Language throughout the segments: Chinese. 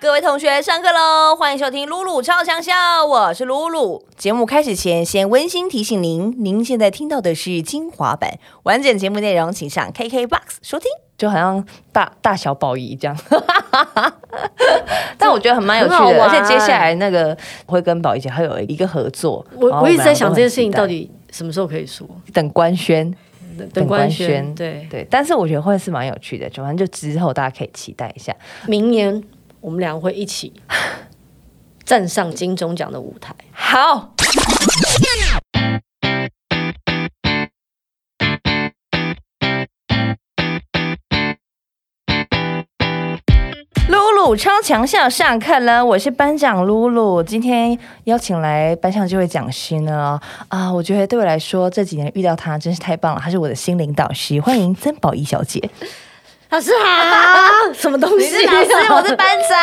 各位同学，上课喽！欢迎收听露露超强笑，我是露露。节目开始前，先温馨提醒您，您现在听到的是精华版，完整节目内容请上 KKBOX 收听。就好像大大小宝仪这样，但我觉得很蛮有趣的，而且接下来那个会跟宝仪姐还有一个合作。我我一直在想这件事情到底什么时候可以说？等官宣，等官宣，对对。但是我觉得会是蛮有趣的，反正就之后大家可以期待一下，明年我们两个会一起 站上金钟奖的舞台。好。露露超强校上课了，我是班长露露。今天邀请来班上这位讲师呢，啊，我觉得对我来说这几年遇到他真是太棒了，他是我的心灵导师。欢迎曾宝仪小姐，老师好，什么东西？老师，我是班长，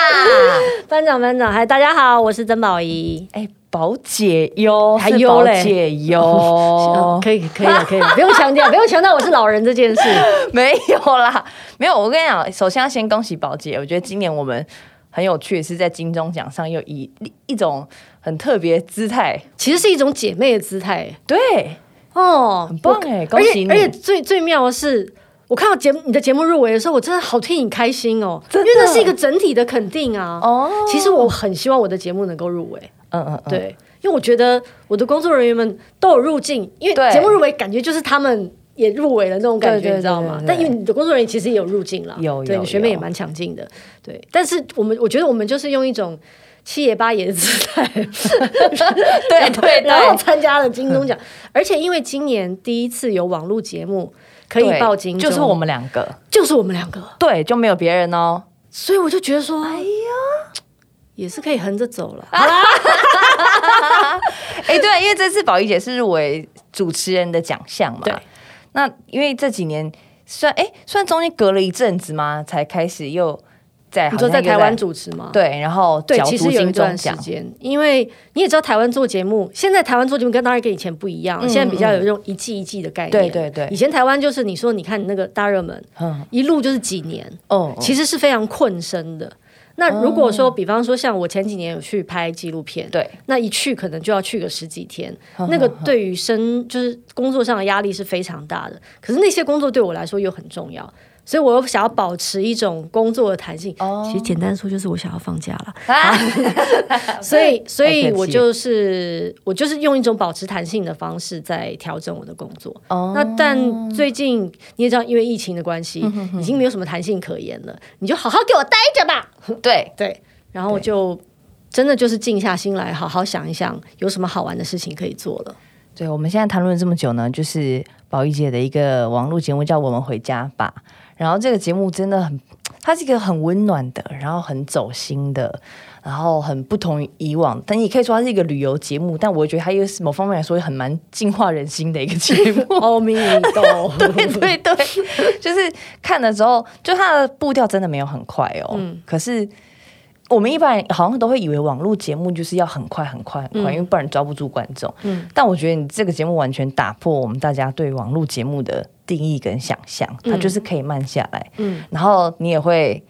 班长班长，嗨，大家好，我是曾宝仪。哎。宝姐哟，还有嘞，姐哟，可以可以了，可以 了，不用强调，不用强调我是老人这件事，没有啦，没有。我跟你讲，首先要先恭喜宝姐，我觉得今年我们很有趣，是在金钟奖上又以一种很特别姿态，其实是一种姐妹的姿态，对，哦，很棒哎，恭喜你！而且最最妙的是。我看到节目你的节目入围的时候，我真的好替你开心哦，因为那是一个整体的肯定啊。哦，其实我很希望我的节目能够入围。嗯嗯，对，因为我觉得我的工作人员们都有入境，因为节目入围感觉就是他们也入围了那种感觉，你知道吗？但因为你的工作人员其实也有入境了，有对，学妹也蛮抢镜的。对，但是我们我觉得我们就是用一种七爷八爷的姿态，对对，然后参加了金钟奖，而且因为今年第一次有网络节目。可以报金，就是我们两个，就是我们两个，对，就没有别人哦。所以我就觉得说，哎呀，也是可以横着走了。哎，对，因为这次宝仪姐是入围主持人的奖项嘛。对。那因为这几年算哎，算中间隔了一阵子嘛？才开始又。在你说在台湾主持吗？对，然后对，其实有一段时间，因为你也知道台湾做节目，现在台湾做节目跟当然跟以前不一样，现在比较有这种一季一季的概念。对对对，以前台湾就是你说你看那个大热门，嗯，一路就是几年，哦，其实是非常困身的。那如果说，比方说像我前几年有去拍纪录片，对，那一去可能就要去个十几天，那个对于生就是工作上的压力是非常大的。可是那些工作对我来说又很重要。所以，我又想要保持一种工作的弹性。哦，其实简单说，就是我想要放假了。啊 所以，所以我就是我就是用一种保持弹性的方式在调整我的工作。哦，那但最近你也知道，因为疫情的关系，已经没有什么弹性可言了。你就好好给我待着吧。对对，然后我就真的就是静下心来，好好想一想，有什么好玩的事情可以做了。对，我们现在谈论了这么久呢，就是宝玉姐的一个网络节目，叫《我们回家吧》。然后这个节目真的很，它是一个很温暖的，然后很走心的，然后很不同于以往。但你可以说它是一个旅游节目，但我觉得它又是某方面来说很蛮净化人心的一个节目。哦，明豆，对对对，就是看的时候，就它的步调真的没有很快哦。嗯，可是。我们一般好像都会以为网络节目就是要很快很快很快，因为不然抓不住观众。嗯，但我觉得你这个节目完全打破我们大家对网络节目的定义跟想象，它就是可以慢下来。嗯，然后你也会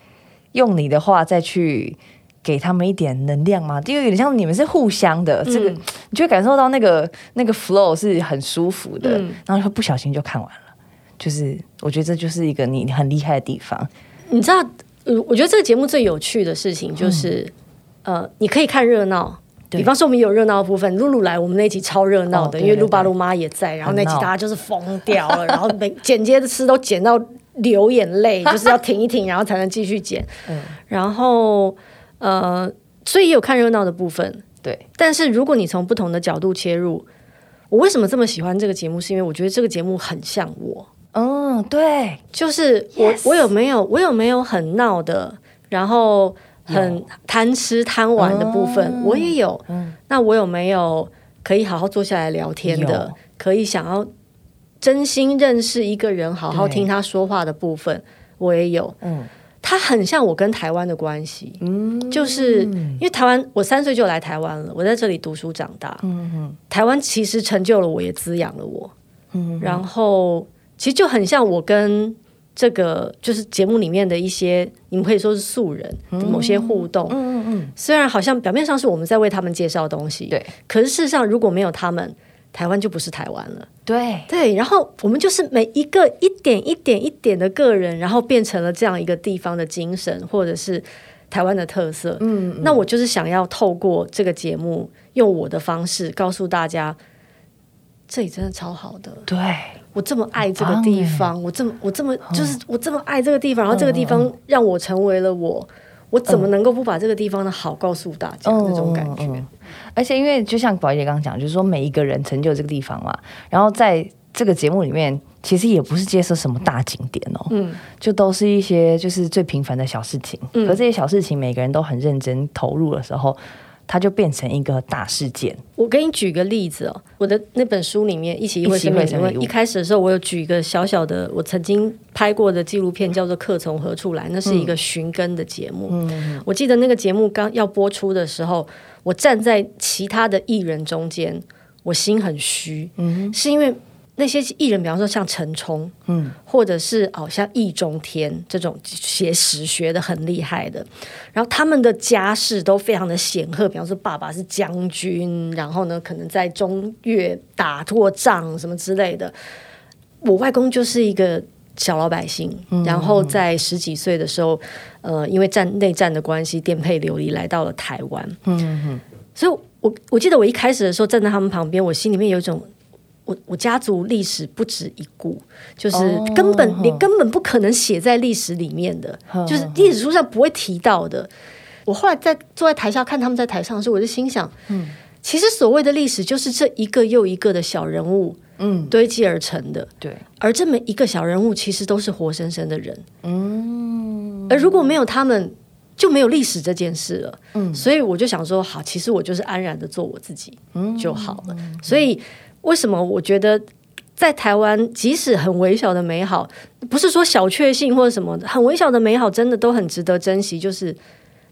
用你的话再去给他们一点能量嘛，就有点像你们是互相的，这个你就会感受到那个那个 flow 是很舒服的，然后会不小心就看完了。就是我觉得这就是一个你很厉害的地方，你知道。我觉得这个节目最有趣的事情就是，呃，你可以看热闹，比方说我们有热闹的部分，露露来，我们那集超热闹的，因为露爸露妈也在，然后那集大家就是疯掉了，然后每剪接的词都剪到流眼泪，就是要停一停，然后才能继续剪。嗯然后呃，所以也有看热闹的部分，对。但是如果你从不同的角度切入，我为什么这么喜欢这个节目？是因为我觉得这个节目很像我。嗯，对，就是我，我有没有，我有没有很闹的，然后很贪吃贪玩的部分，我也有。嗯，那我有没有可以好好坐下来聊天的，可以想要真心认识一个人，好好听他说话的部分，我也有。嗯，他很像我跟台湾的关系，嗯，就是因为台湾，我三岁就来台湾了，我在这里读书长大。嗯嗯，台湾其实成就了我，也滋养了我。嗯，然后。其实就很像我跟这个就是节目里面的一些，你们可以说是素人某些互动。嗯嗯嗯。虽然好像表面上是我们在为他们介绍东西，对，可是事实上如果没有他们，台湾就不是台湾了。对对。然后我们就是每一个一点一点一点的个人，然后变成了这样一个地方的精神，或者是台湾的特色。嗯。那我就是想要透过这个节目，用我的方式告诉大家，这里真的超好的。对。我这么爱这个地方，我这么我这么就是我这么爱这个地方，然后这个地方让我成为了我，我怎么能够不把这个地方的好告诉大家那种感觉？而且因为就像宝姐刚刚讲，就是说每一个人成就这个地方嘛，然后在这个节目里面，其实也不是介绍什么大景点哦，嗯，就都是一些就是最平凡的小事情，可这些小事情每个人都很认真投入的时候。它就变成一个大事件。我给你举个例子哦，我的那本书里面《一起一会生命》里面，一开始的时候，我有举一个小小的我曾经拍过的纪录片，叫做《客从何处来》，那是一个寻根的节目。嗯，我记得那个节目刚要播出的时候，我站在其他的艺人中间，我心很虚，嗯，是因为。那些艺人，比方说像陈冲，嗯，或者是哦像易中天这种写史学的很厉害的，然后他们的家世都非常的显赫，比方说爸爸是将军，然后呢可能在中越打过仗什么之类的。我外公就是一个小老百姓，然后在十几岁的时候，呃，因为战内战的关系，颠沛流离来到了台湾。嗯嗯，所以我我记得我一开始的时候站在他们旁边，我心里面有一种。我我家族历史不止一故，就是根本你根本不可能写在历史里面的，就是历史书上不会提到的。我后来在坐在台下看他们在台上的时候，我就心想，嗯，其实所谓的历史就是这一个又一个的小人物，嗯，堆积而成的。对，而这么一个小人物，其实都是活生生的人。嗯，而如果没有他们，就没有历史这件事了。嗯，所以我就想说，好，其实我就是安然的做我自己就好了。所以。为什么我觉得在台湾，即使很微小的美好，不是说小确幸或者什么，很微小的美好，真的都很值得珍惜。就是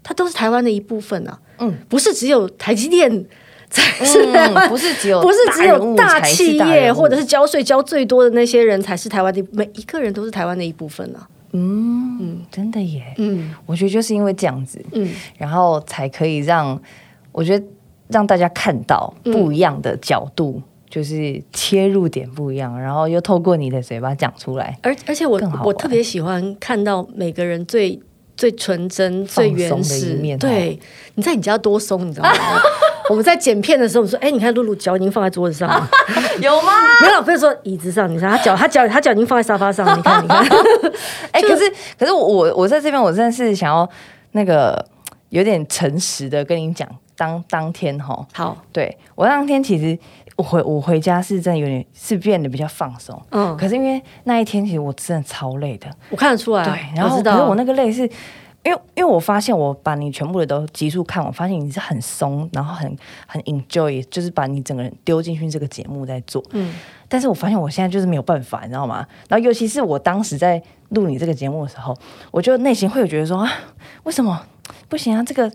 它都是台湾的一部分啊，嗯，不是只有台积电才是不是只有 不是只有大企业或者是交税交最多的那些人才是台湾的，每一个人都是台湾的一部分啊。嗯，真的耶，嗯，我觉得就是因为这样子，嗯，然后才可以让我觉得让大家看到不一样的角度。就是切入点不一样，然后又透过你的嘴巴讲出来，而而且我我特别喜欢看到每个人最最纯真、最原始一面。对，你在你家多松，你知道吗？我们在剪片的时候，我说：“哎，你看露露脚已经放在桌子上了，有吗？没有，不是说椅子上，你看他脚，他脚，他脚已经放在沙发上，你看，你看。哎，可是可是我我在这边，我真的是想要那个有点诚实的跟你讲，当当天哈，好，对我当天其实。我回我回家是真的有点是变得比较放松，嗯，可是因为那一天其实我真的超累的，我看得出来，对，然后可是我那个累是因为因为我发现我把你全部的都急速看，我发现你是很松，然后很很 enjoy，就是把你整个人丢进去这个节目在做，嗯，但是我发现我现在就是没有办法，你知道吗？然后尤其是我当时在录你这个节目的时候，我就内心会有觉得说啊，为什么不行啊？这个。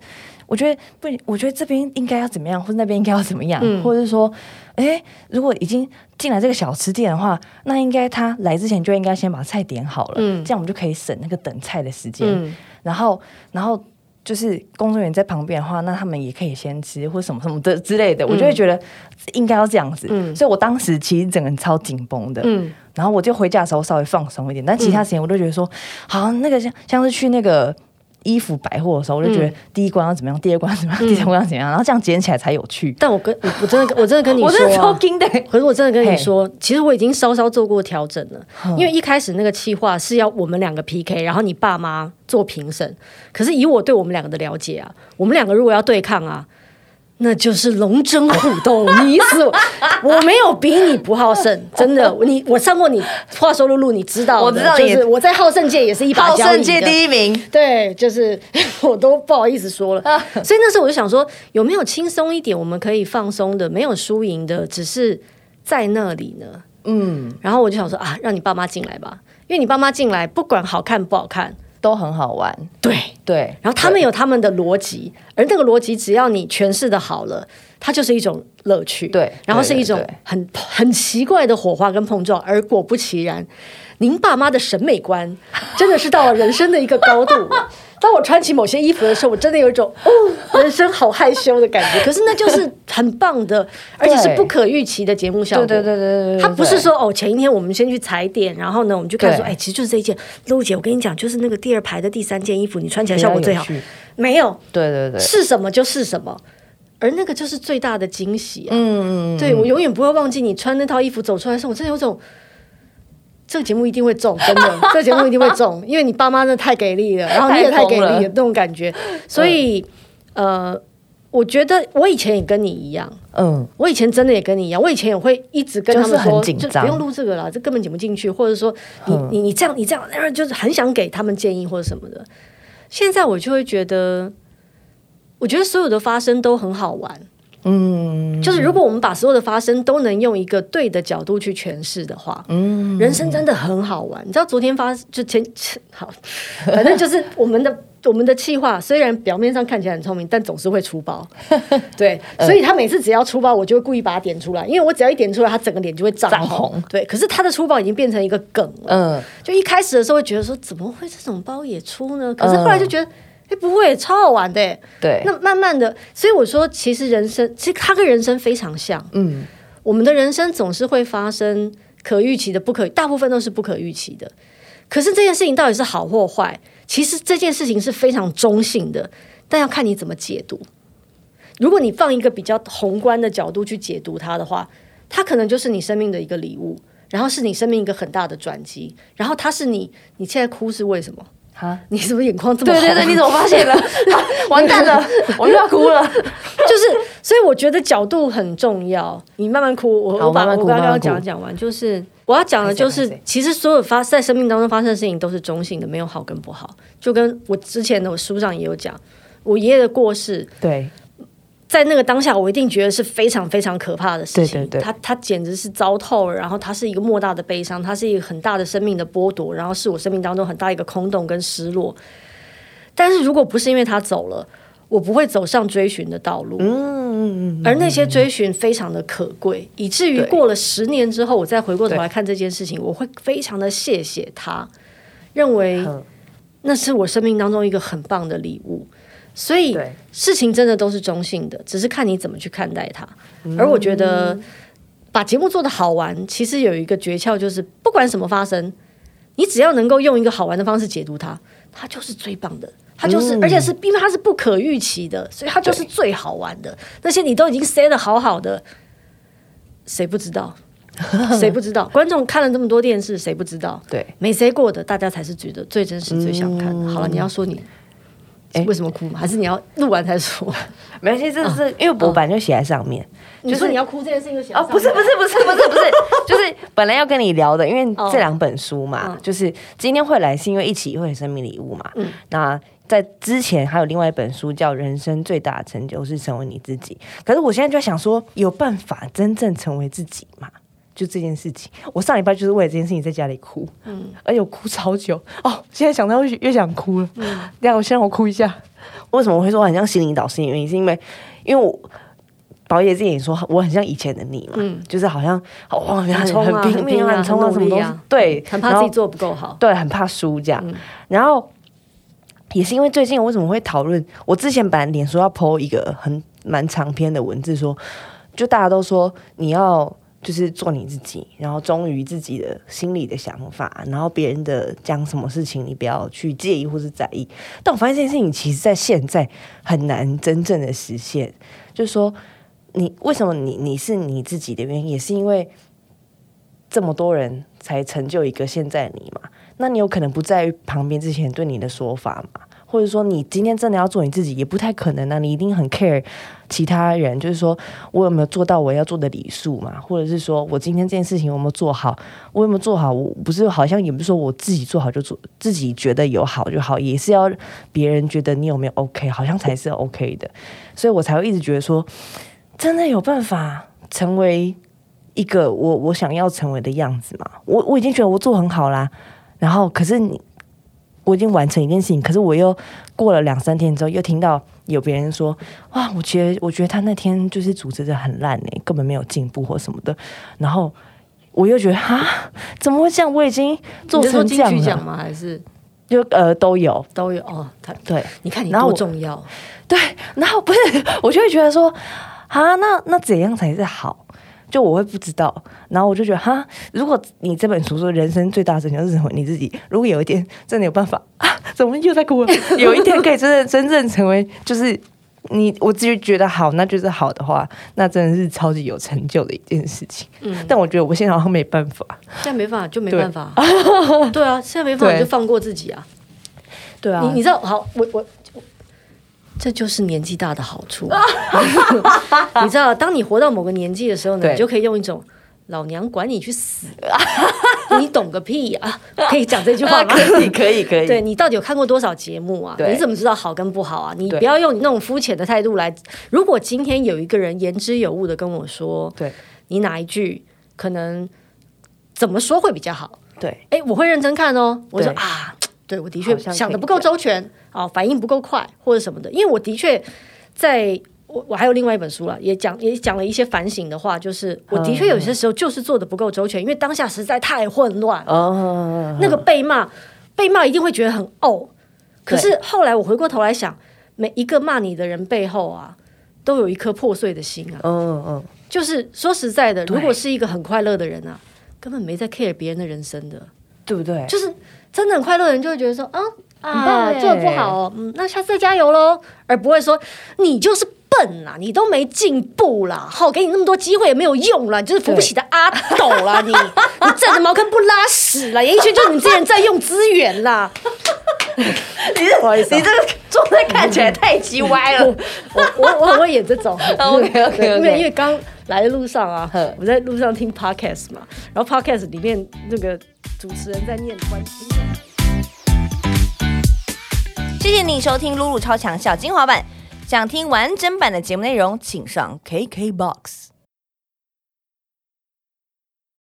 我觉得不，我觉得这边应该要怎么样，或者那边应该要怎么样，或者是说，哎，如果已经进来这个小吃店的话，那应该他来之前就应该先把菜点好了，这样我们就可以省那个等菜的时间。然后，然后就是工作人员在旁边的话，那他们也可以先吃或什么什么的之类的，我就会觉得应该要这样子。所以我当时其实整个人超紧绷的，然后我就回家的时候稍微放松一点，但其他时间我都觉得说，好，那个像像是去那个。衣服百货的时候，我就觉得第一关要怎么样，第二关怎么样，第三关要怎么样，然后这样捡起来才有趣。但我跟我我真的我真的跟你说，我真的超惊的。可是我真的跟你说，其实我已经稍稍做过调整了。因为一开始那个计划是要我们两个 PK，然后你爸妈做评审。可是以我对我们两个的了解啊，我们两个如果要对抗啊。那就是龙争虎斗，你死我，我没有比你不好胜，真的。你我上过你话说露露，你知道，我知道，就是我在好胜界也是一把好胜界第一名，对，就是我都不好意思说了。所以那时候我就想说，有没有轻松一点，我们可以放松的，没有输赢的，只是在那里呢？嗯，然后我就想说啊，让你爸妈进来吧，因为你爸妈进来，不管好看不好看。都很好玩，对。对，然后他们有他们的逻辑，而那个逻辑只要你诠释的好了，它就是一种乐趣，对，然后是一种很很奇怪的火花跟碰撞，而果不其然，您爸妈的审美观真的是到了人生的一个高度。当我穿起某些衣服的时候，我真的有一种哦，人生好害羞的感觉。可是那就是很棒的，而且是不可预期的节目效果。对对对对对，他不是说哦，前一天我们先去踩点，然后呢，我们就看说，哎，其实就是这一件。露姐，我跟你讲，就是那个第二排的第三件衣服，你穿起来效果最好。没有，对对对，是什么就是什么，而那个就是最大的惊喜啊！嗯嗯，对我永远不会忘记你穿那套衣服走出来的时候，我真的有种。这个节目一定会中，真的，这个节目一定会中，因为你爸妈真的太给力了，然后你也太给力了，那种感觉。所以，呃，我觉得我以前也跟你一样，嗯，我以前真的也跟你一样，我以前也会一直跟他们说，就不用录这个了，这根本剪不进去，或者说你你你这样你这样，就是很想给他们建议或者什么的。现在我就会觉得，我觉得所有的发生都很好玩。嗯，就是如果我们把所有的发生都能用一个对的角度去诠释的话，嗯，人生真的很好玩。你知道昨天发就前好，反正就是我们的我们的气话，虽然表面上看起来很聪明，但总是会出包。对，所以他每次只要出包，我就会故意把它点出来，因为我只要一点出来，他整个脸就会涨红。对，可是他的出包已经变成一个梗了。嗯，就一开始的时候会觉得说怎么会这种包也出呢？可是后来就觉得。哎，不会，超好玩的。对，那慢慢的，所以我说，其实人生，其实它跟人生非常像。嗯，我们的人生总是会发生可预期的，不可，大部分都是不可预期的。可是这件事情到底是好或坏，其实这件事情是非常中性的，但要看你怎么解读。如果你放一个比较宏观的角度去解读它的话，它可能就是你生命的一个礼物，然后是你生命一个很大的转机，然后它是你，你现在哭是为什么？啊！你是不是眼眶这么好？对对对，你怎么发现了？完蛋了，我又要哭了。就是，所以我觉得角度很重要。你慢慢哭，我我把我刚刚讲讲完。就是我要讲的，就是其实所有发在生命当中发生的事情都是中性的，没有好跟不好。就跟我之前的我书上也有讲，我爷爷的过世。对。在那个当下，我一定觉得是非常非常可怕的事情。他他简直是糟透了，然后他是一个莫大的悲伤，他是一个很大的生命的剥夺，然后是我生命当中很大一个空洞跟失落。但是如果不是因为他走了，我不会走上追寻的道路。嗯，而那些追寻非常的可贵，以至于过了十年之后，我再回过头来看这件事情，我会非常的谢谢他，认为那是我生命当中一个很棒的礼物。所以事情真的都是中性的，只是看你怎么去看待它。而我觉得把节目做的好玩，其实有一个诀窍，就是不管什么发生，你只要能够用一个好玩的方式解读它，它就是最棒的。它就是，而且是因为它是不可预期的，所以它就是最好玩的。那些你都已经塞的好好的，谁不知道？谁不知道？观众看了这么多电视，谁不知道？对，没塞过的，大家才是觉得最真实、最想看。好了，你要说你。为什么哭？还是你要录完才说？没关系，这是因为我本来就写在上面。你说你要哭这件事情就写哦，不是不是不是不是不是，就是本来要跟你聊的，因为这两本书嘛，就是今天会来是因为一起会生命礼物嘛。嗯，那在之前还有另外一本书叫《人生最大的成就是成为你自己》，可是我现在就想说，有办法真正成为自己吗？就这件事情，我上礼拜就是为了这件事情在家里哭，嗯，而且我哭超久哦，现在想到越越想哭了，嗯，等下我先让我哭一下。为什么我会说很像心灵导师？原因是因为，因为我宝爷之前也说我很像以前的你嘛，嗯，就是好像哇，很很拼命很冲啊，什么东西，对，很怕自己做不够好，对，很怕输这样。然后也是因为最近我为什么会讨论？我之前本来脸书要 PO 一个很蛮长篇的文字，说就大家都说你要。就是做你自己，然后忠于自己的心里的想法，然后别人的讲什么事情，你不要去介意或是在意。但我发现这件事情，其实在现在很难真正的实现。就是说，你为什么你你是你自己的原因，也是因为这么多人才成就一个现在你嘛？那你有可能不在于旁边之前对你的说法嘛？或者说，你今天真的要做你自己，也不太可能啊！你一定很 care 其他人，就是说我有没有做到我要做的礼数嘛？或者是说我今天这件事情有没有做好？我有没有做好？我不是好像也不是说我自己做好就做，自己觉得有好就好，也是要别人觉得你有没有 OK，好像才是 OK 的。所以我才会一直觉得说，真的有办法成为一个我我想要成为的样子嘛？我我已经觉得我做很好啦，然后可是你。我已经完成一件事情，可是我又过了两三天之后，又听到有别人说：“哇，我觉得我觉得他那天就是组织的很烂呢，根本没有进步或什么的。”然后我又觉得哈，怎么会这样？我已经做成这样了吗？还是就呃都有都有哦。他对，你看你多重要。对，然后不是，我就会觉得说啊，那那怎样才是好？就我会不知道。然后我就觉得哈，如果你这本书说人生最大成就是什么？你自己如果有一天真的有办法 啊，怎么又在哭了？有一天可以真的 真正成为就是。你我自己觉得好，那就是好的话，那真的是超级有成就的一件事情。嗯，但我觉得我现在好像没办法，现在没办法就没办法。对啊，现在没办法就放过自己啊。对啊，你你知道，好，我我这就是年纪大的好处。你知道，当你活到某个年纪的时候呢，你就可以用一种。老娘管你去死！你懂个屁呀！可以讲这句话吗？可以，可以，可以。对你到底有看过多少节目啊？你怎么知道好跟不好啊？你不要用你那种肤浅的态度来。如果今天有一个人言之有物的跟我说，对你哪一句可能怎么说会比较好？对，哎，我会认真看哦。我说啊，对我的确想的不够周全啊，反应不够快或者什么的，因为我的确在。我我还有另外一本书了，也讲也讲了一些反省的话，就是我的确有些时候就是做的不够周全，因为当下实在太混乱。哦，那个被骂，被骂一定会觉得很哦。可是后来我回过头来想，每一个骂你的人背后啊，都有一颗破碎的心啊。嗯嗯，就是说实在的，如果是一个很快乐的人啊，根本没在 care 别人的人生的，对不对？就是真的很快乐的人，就会觉得说啊啊，做的不好哦，嗯，那下次再加油喽，而不会说你就是。笨啦，你都没进步啦，好，给你那么多机会也没有用啦，你就是扶不起的阿斗啦，你你占着茅坑不拉屎啦，演艺圈就是你这些人在用资源啦。你这你这个状态看起来太鸡歪了，我我我很会演这种。OK OK，因为因为刚来的路上啊，我在路上听 Podcast 嘛，然后 Podcast 里面那个主持人在念关心。谢谢你收听露露超强小精华版。想听完整版的节目内容，请上 KKBOX。